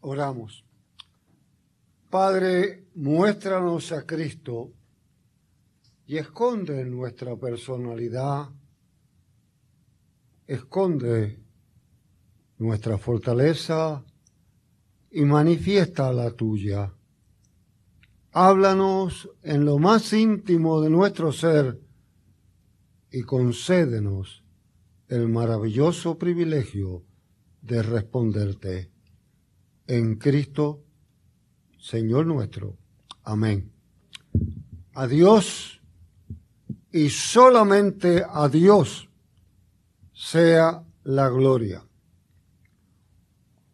Oramos. Padre, muéstranos a Cristo y esconde nuestra personalidad, esconde nuestra fortaleza y manifiesta la tuya. Háblanos en lo más íntimo de nuestro ser y concédenos el maravilloso privilegio de responderte en Cristo, Señor nuestro. Amén. A Dios y solamente a Dios sea la gloria.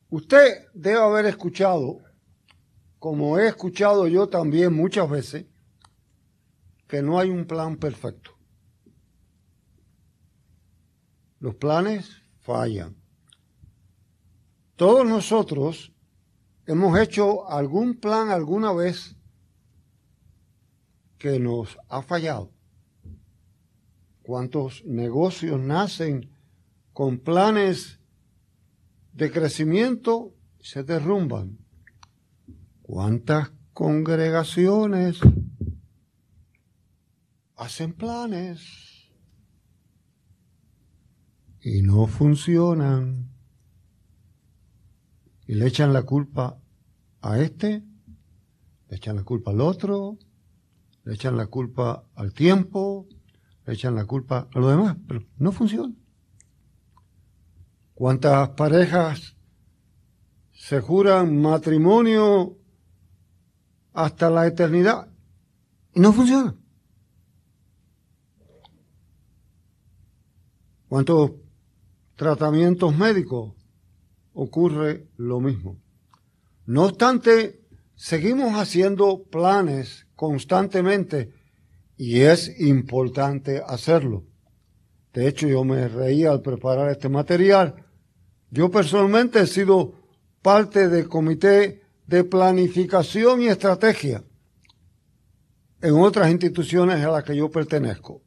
Usted debe haber escuchado, como he escuchado yo también muchas veces, que no hay un plan perfecto. Los planes fallan. Todos nosotros hemos hecho algún plan alguna vez que nos ha fallado. ¿Cuántos negocios nacen con planes de crecimiento se derrumban? ¿Cuántas congregaciones hacen planes y no funcionan? y le echan la culpa a este, le echan la culpa al otro, le echan la culpa al tiempo, le echan la culpa a lo demás, pero no funciona. ¿Cuántas parejas se juran matrimonio hasta la eternidad y no funciona? ¿Cuántos tratamientos médicos ocurre lo mismo. No obstante, seguimos haciendo planes constantemente y es importante hacerlo. De hecho, yo me reía al preparar este material. Yo personalmente he sido parte del comité de planificación y estrategia en otras instituciones a las que yo pertenezco.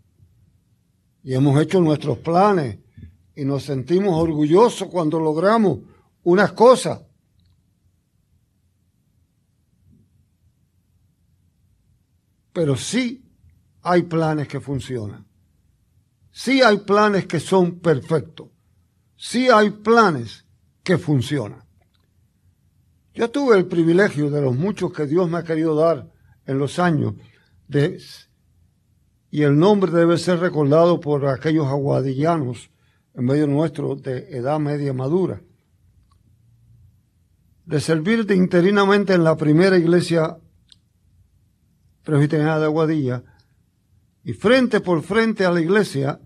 Y hemos hecho nuestros planes y nos sentimos orgullosos cuando logramos unas cosas. Pero sí hay planes que funcionan. Sí hay planes que son perfectos. Sí hay planes que funcionan. Yo tuve el privilegio de los muchos que Dios me ha querido dar en los años de, y el nombre debe ser recordado por aquellos aguadillanos en medio nuestro de edad media madura de servirte interinamente en la primera iglesia presbiteriana de Aguadilla y frente por frente a la iglesia,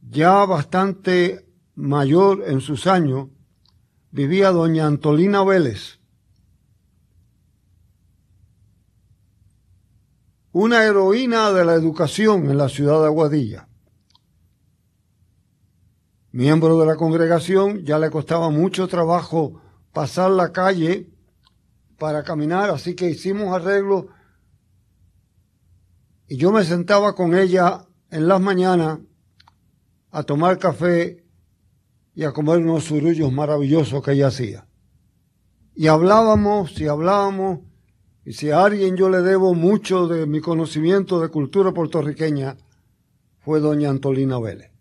ya bastante mayor en sus años, vivía doña Antolina Vélez, una heroína de la educación en la ciudad de Aguadilla. Miembro de la congregación, ya le costaba mucho trabajo pasar la calle para caminar, así que hicimos arreglo y yo me sentaba con ella en las mañanas a tomar café y a comer unos surullos maravillosos que ella hacía. Y hablábamos y hablábamos, y si a alguien yo le debo mucho de mi conocimiento de cultura puertorriqueña, fue doña Antolina Vélez.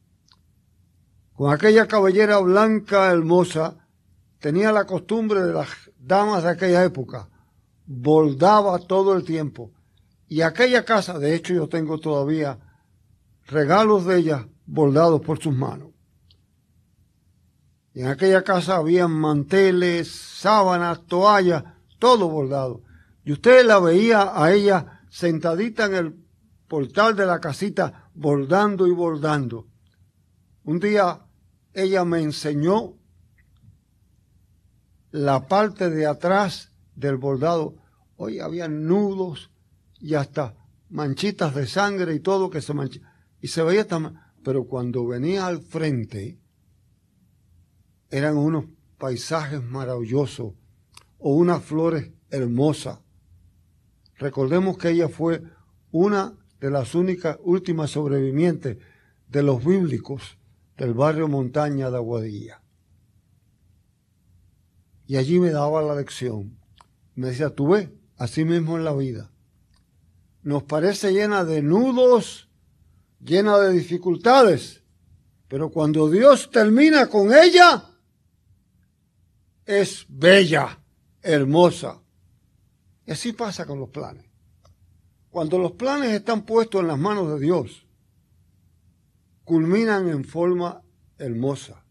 Con aquella cabellera blanca hermosa, tenía la costumbre de las damas de aquella época, bordaba todo el tiempo. Y aquella casa, de hecho yo tengo todavía regalos de ella bordados por sus manos. Y en aquella casa había manteles, sábanas, toallas, todo bordado. Y usted la veía a ella sentadita en el portal de la casita, bordando y bordando. Un día ella me enseñó la parte de atrás del bordado, hoy había nudos y hasta manchitas de sangre y todo que se manchaba. Y se veía tan... Pero cuando venía al frente, eran unos paisajes maravillosos o unas flores hermosas. Recordemos que ella fue una de las únicas últimas sobrevivientes de los bíblicos del barrio Montaña de Aguadilla. Y allí me daba la lección. Me decía, tú ves, así mismo en la vida. Nos parece llena de nudos, llena de dificultades, pero cuando Dios termina con ella, es bella, hermosa. Y así pasa con los planes. Cuando los planes están puestos en las manos de Dios, culminan en forma hermosa.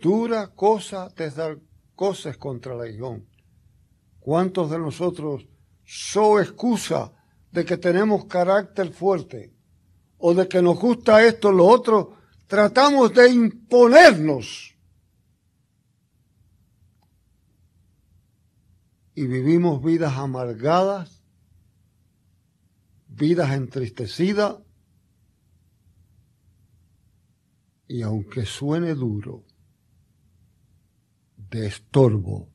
Dura cosa te dar cosas contra la guion. ¿Cuántos de nosotros son excusa de que tenemos carácter fuerte o de que nos gusta esto o lo otro? Tratamos de imponernos y vivimos vidas amargadas, vidas entristecidas, y aunque suene duro, de estorbo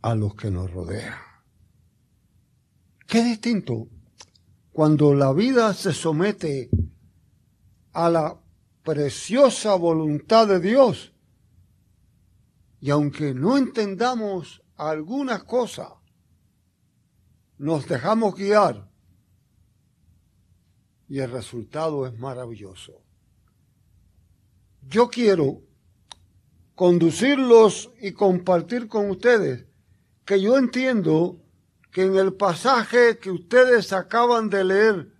a los que nos rodean. Qué distinto cuando la vida se somete a la preciosa voluntad de Dios y aunque no entendamos algunas cosas nos dejamos guiar y el resultado es maravilloso. Yo quiero conducirlos y compartir con ustedes que yo entiendo que en el pasaje que ustedes acaban de leer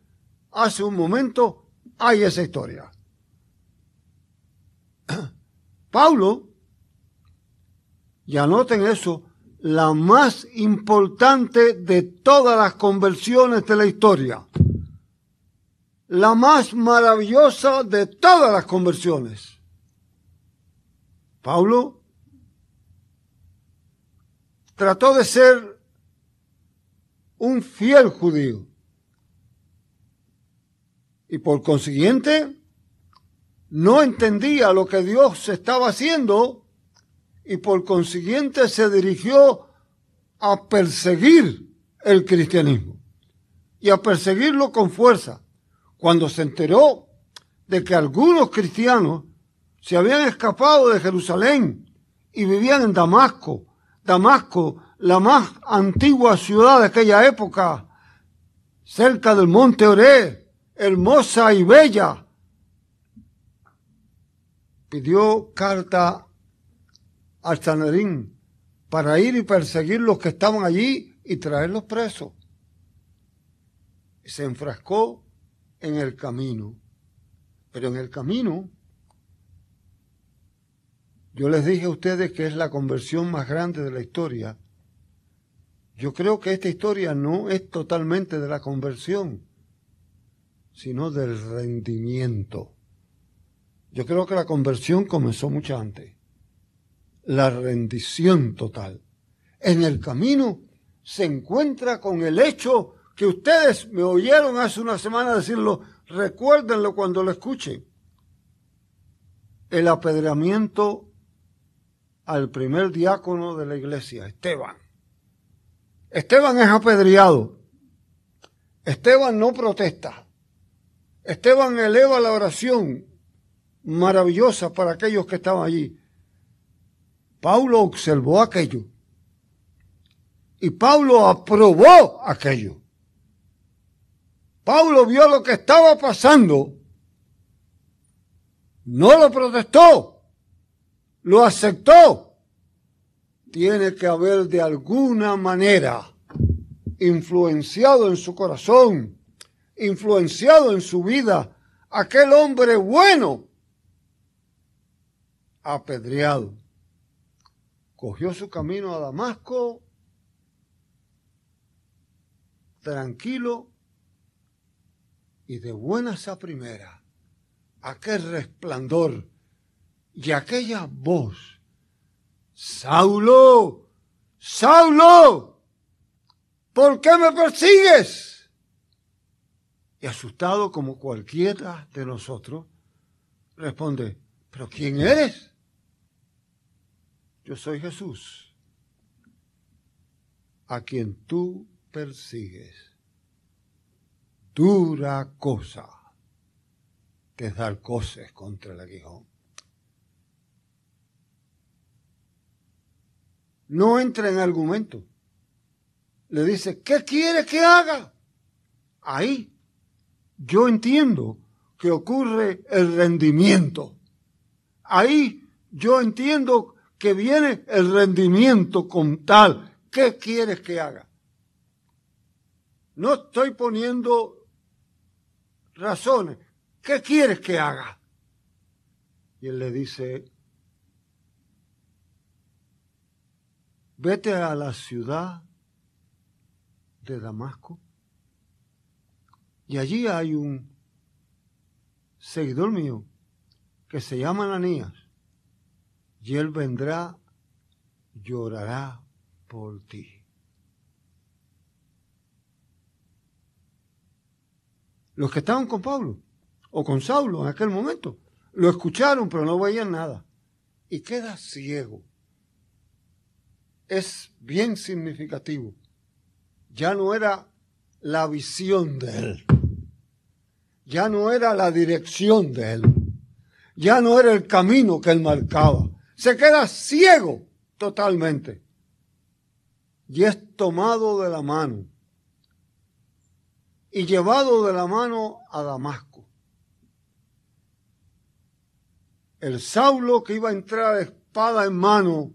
hace un momento hay esa historia. Pablo, y anoten eso, la más importante de todas las conversiones de la historia. La más maravillosa de todas las conversiones. Pablo trató de ser un fiel judío. Y por consiguiente, no entendía lo que Dios estaba haciendo y por consiguiente se dirigió a perseguir el cristianismo y a perseguirlo con fuerza. Cuando se enteró de que algunos cristianos se habían escapado de Jerusalén y vivían en Damasco, Damasco, la más antigua ciudad de aquella época, cerca del monte Oré, hermosa y bella, pidió carta al Sanedrín para ir y perseguir los que estaban allí y traerlos presos. Se enfrascó en el camino. Pero en el camino, yo les dije a ustedes que es la conversión más grande de la historia. Yo creo que esta historia no es totalmente de la conversión, sino del rendimiento. Yo creo que la conversión comenzó mucho antes la rendición total. En el camino se encuentra con el hecho que ustedes me oyeron hace una semana decirlo, recuérdenlo cuando lo escuchen. El apedreamiento al primer diácono de la iglesia, Esteban. Esteban es apedreado. Esteban no protesta. Esteban eleva la oración maravillosa para aquellos que estaban allí. Pablo observó aquello. Y Pablo aprobó aquello. Pablo vio lo que estaba pasando. No lo protestó. Lo aceptó. Tiene que haber de alguna manera influenciado en su corazón, influenciado en su vida, aquel hombre bueno, apedreado cogió su camino a Damasco tranquilo y de buenas a primera, aquel resplandor y aquella voz. Saulo, Saulo, ¿por qué me persigues? Y asustado como cualquiera de nosotros, responde, ¿pero quién eres? Yo soy Jesús, a quien tú persigues. Dura cosa que es dar cosas contra el aguijón. No entra en argumento. Le dice, ¿qué quiere que haga? Ahí yo entiendo que ocurre el rendimiento. Ahí yo entiendo que viene el rendimiento con tal. ¿Qué quieres que haga? No estoy poniendo razones. ¿Qué quieres que haga? Y él le dice, vete a la ciudad de Damasco y allí hay un seguidor mío que se llama Ananías y él vendrá, llorará por ti. Los que estaban con Pablo o con Saulo en aquel momento lo escucharon pero no veían nada y queda ciego. Es bien significativo. Ya no era la visión de él. Ya no era la dirección de él. Ya no era el camino que él marcaba se queda ciego totalmente y es tomado de la mano y llevado de la mano a Damasco. El Saulo que iba a entrar espada en mano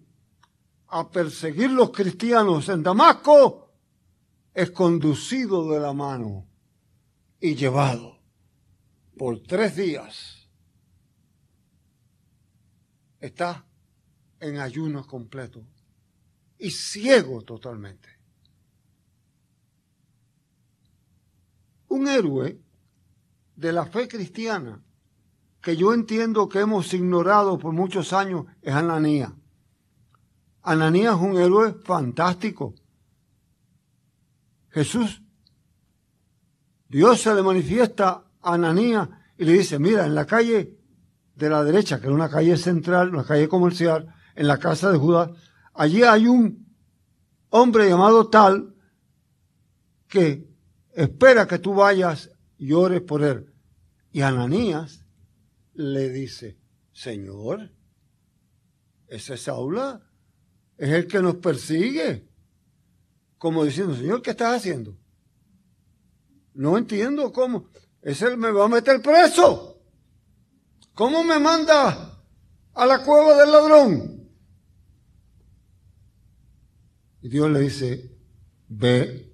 a perseguir los cristianos en Damasco es conducido de la mano y llevado por tres días. Está en ayuno completo y ciego totalmente. Un héroe de la fe cristiana que yo entiendo que hemos ignorado por muchos años es Ananías. Ananías es un héroe fantástico. Jesús, Dios se le manifiesta a Ananías y le dice, mira, en la calle de la derecha, que es una calle central, una calle comercial, en la casa de Judá, allí hay un hombre llamado tal que espera que tú vayas y ores por él. Y Ananías le dice, Señor, ese Saúl es el que nos persigue. Como diciendo, Señor, ¿qué estás haciendo? No entiendo cómo. Ese me va a meter preso. ¿Cómo me manda a la cueva del ladrón? Y Dios le dice, ve,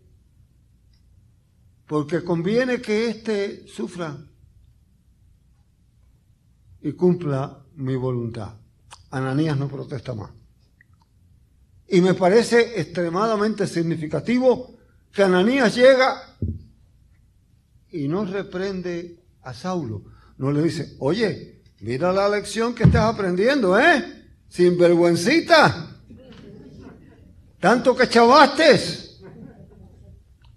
porque conviene que éste sufra y cumpla mi voluntad. Ananías no protesta más. Y me parece extremadamente significativo que Ananías llega y no reprende a Saulo. No le dice, oye, mira la lección que estás aprendiendo, ¿eh? Sin vergüencita. Tanto que chavaste.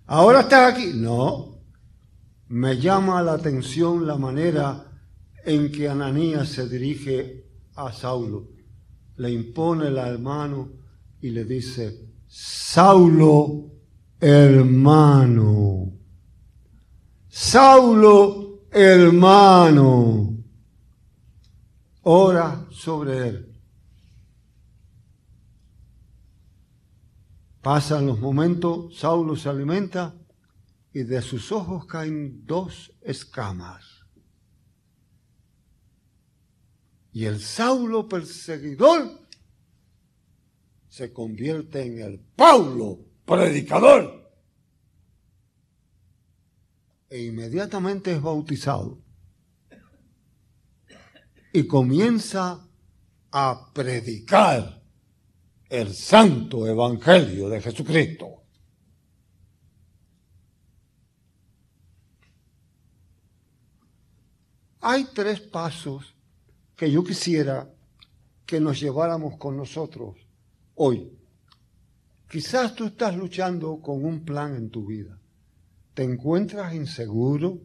Ahora estás aquí. No. Me llama la atención la manera en que Ananías se dirige a Saulo. Le impone la mano y le dice, Saulo, hermano. Saulo, hermano. Ora sobre él. Pasan los momentos, Saulo se alimenta y de sus ojos caen dos escamas. Y el Saulo perseguidor se convierte en el Paulo predicador. E inmediatamente es bautizado. Y comienza a predicar el santo evangelio de Jesucristo. Hay tres pasos que yo quisiera que nos lleváramos con nosotros hoy. Quizás tú estás luchando con un plan en tu vida. Te encuentras inseguro,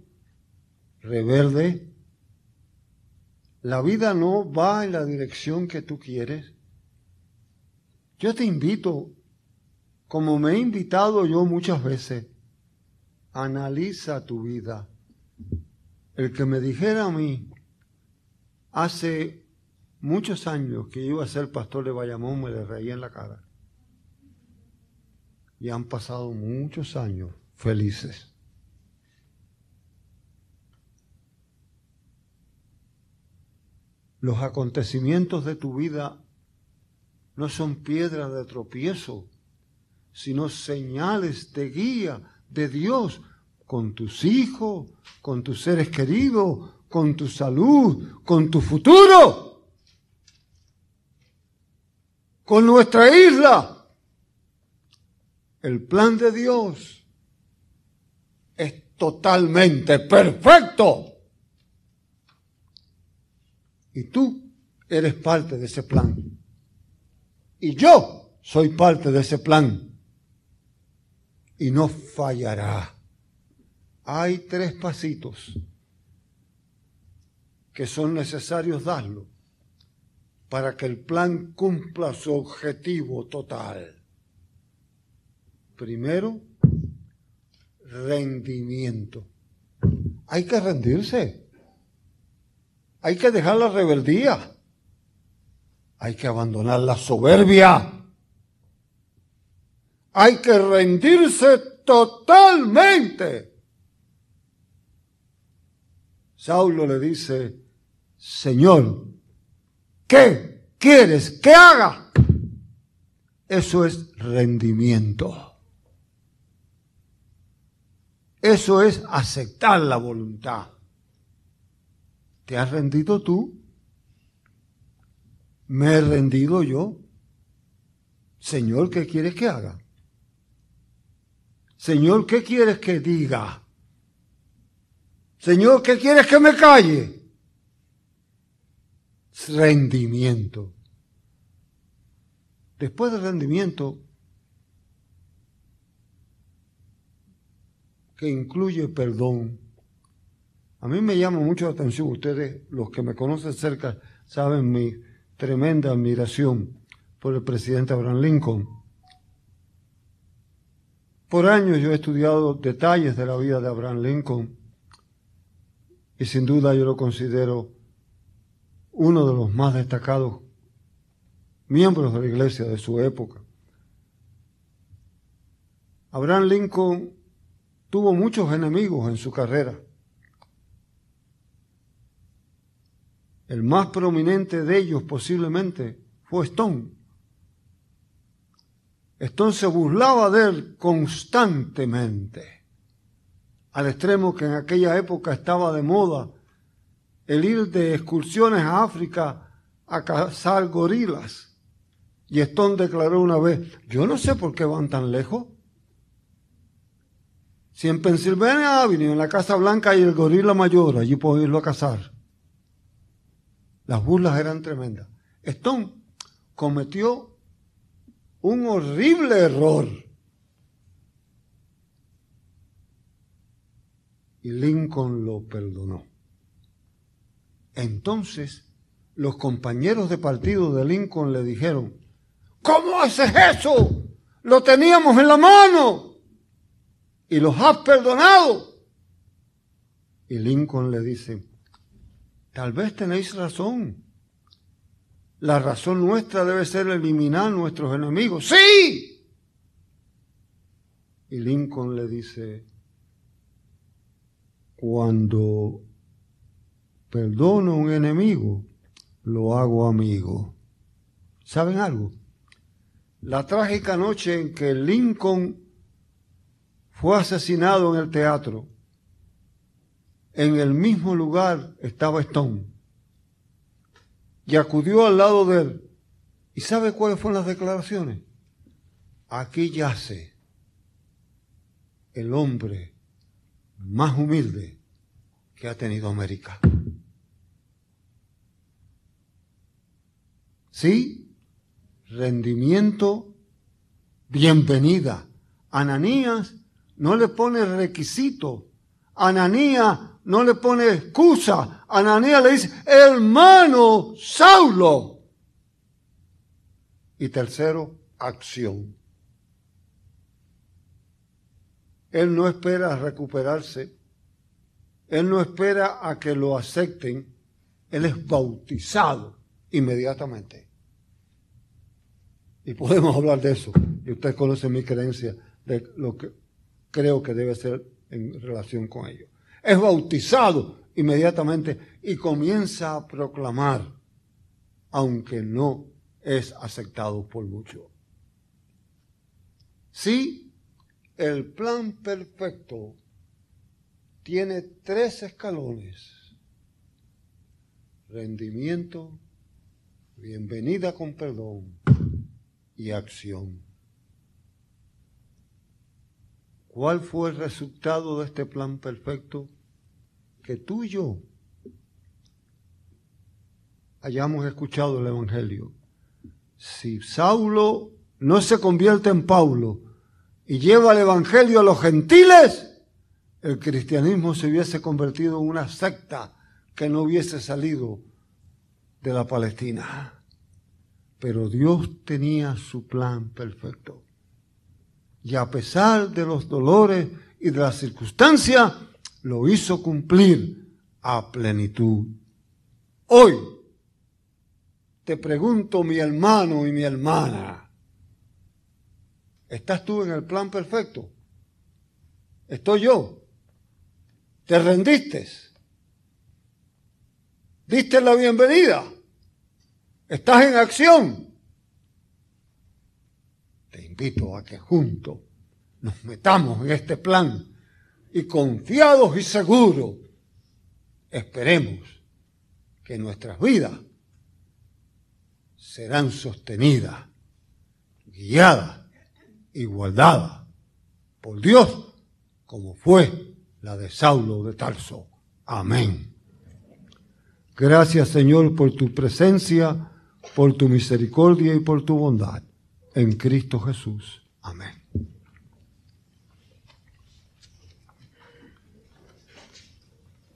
rebelde. La vida no va en la dirección que tú quieres. Yo te invito, como me he invitado yo muchas veces, analiza tu vida. El que me dijera a mí hace muchos años que iba a ser pastor de Bayamón me le reía en la cara. y han pasado muchos años felices. Los acontecimientos de tu vida no son piedras de tropiezo, sino señales de guía de Dios con tus hijos, con tus seres queridos, con tu salud, con tu futuro, con nuestra isla. El plan de Dios es totalmente perfecto. Y tú eres parte de ese plan. Y yo soy parte de ese plan. Y no fallará. Hay tres pasitos que son necesarios darlo para que el plan cumpla su objetivo total. Primero, rendimiento. Hay que rendirse. Hay que dejar la rebeldía. Hay que abandonar la soberbia. Hay que rendirse totalmente. Saulo le dice, Señor, ¿qué quieres que haga? Eso es rendimiento. Eso es aceptar la voluntad. ¿Te has rendido tú? ¿Me he rendido yo? Señor, ¿qué quieres que haga? Señor, ¿qué quieres que diga? Señor, ¿qué quieres que me calle? Rendimiento. Después del rendimiento, que incluye perdón. A mí me llama mucho la atención, ustedes, los que me conocen cerca, saben mi tremenda admiración por el presidente Abraham Lincoln. Por años yo he estudiado detalles de la vida de Abraham Lincoln y sin duda yo lo considero uno de los más destacados miembros de la iglesia de su época. Abraham Lincoln tuvo muchos enemigos en su carrera. El más prominente de ellos posiblemente fue Stone. Stone se burlaba de él constantemente, al extremo que en aquella época estaba de moda el ir de excursiones a África a cazar gorilas. Y Stone declaró una vez, yo no sé por qué van tan lejos. Si en Pennsylvania Avenue, en la Casa Blanca, hay el gorila mayor, allí puedo irlo a cazar. Las burlas eran tremendas. Stone cometió un horrible error. Y Lincoln lo perdonó. Entonces, los compañeros de partido de Lincoln le dijeron, ¿cómo haces eso? Lo teníamos en la mano y los has perdonado. Y Lincoln le dice, tal vez tenéis razón. La razón nuestra debe ser eliminar nuestros enemigos. Sí. Y Lincoln le dice, cuando perdono a un enemigo, lo hago amigo. ¿Saben algo? La trágica noche en que Lincoln fue asesinado en el teatro. En el mismo lugar estaba Stone. Y acudió al lado de él. ¿Y sabe cuáles fueron las declaraciones? Aquí yace el hombre más humilde que ha tenido América. ¿Sí? Rendimiento, bienvenida. Ananías no le pone requisito. Ananía no le pone excusa. Ananía le dice, hermano Saulo. Y tercero, acción. Él no espera recuperarse. Él no espera a que lo acepten. Él es bautizado inmediatamente. Y podemos hablar de eso. Y usted conoce mi creencia de lo que creo que debe ser en relación con ello. Es bautizado inmediatamente y comienza a proclamar, aunque no es aceptado por muchos. Sí, el plan perfecto tiene tres escalones. Rendimiento, bienvenida con perdón y acción. ¿Cuál fue el resultado de este plan perfecto? Que tú y yo hayamos escuchado el Evangelio. Si Saulo no se convierte en Paulo y lleva el Evangelio a los gentiles, el cristianismo se hubiese convertido en una secta que no hubiese salido de la Palestina. Pero Dios tenía su plan perfecto y a pesar de los dolores y de las circunstancias, lo hizo cumplir a plenitud. Hoy te pregunto, mi hermano y mi hermana, ¿estás tú en el plan perfecto? ¿Estoy yo? ¿Te rendiste? ¿Diste la bienvenida? ¿Estás en acción? invito a que juntos nos metamos en este plan y confiados y seguros esperemos que nuestras vidas serán sostenidas, guiadas y guardadas por Dios como fue la de Saulo de Tarso. Amén. Gracias Señor por tu presencia, por tu misericordia y por tu bondad en Cristo Jesús. Amén.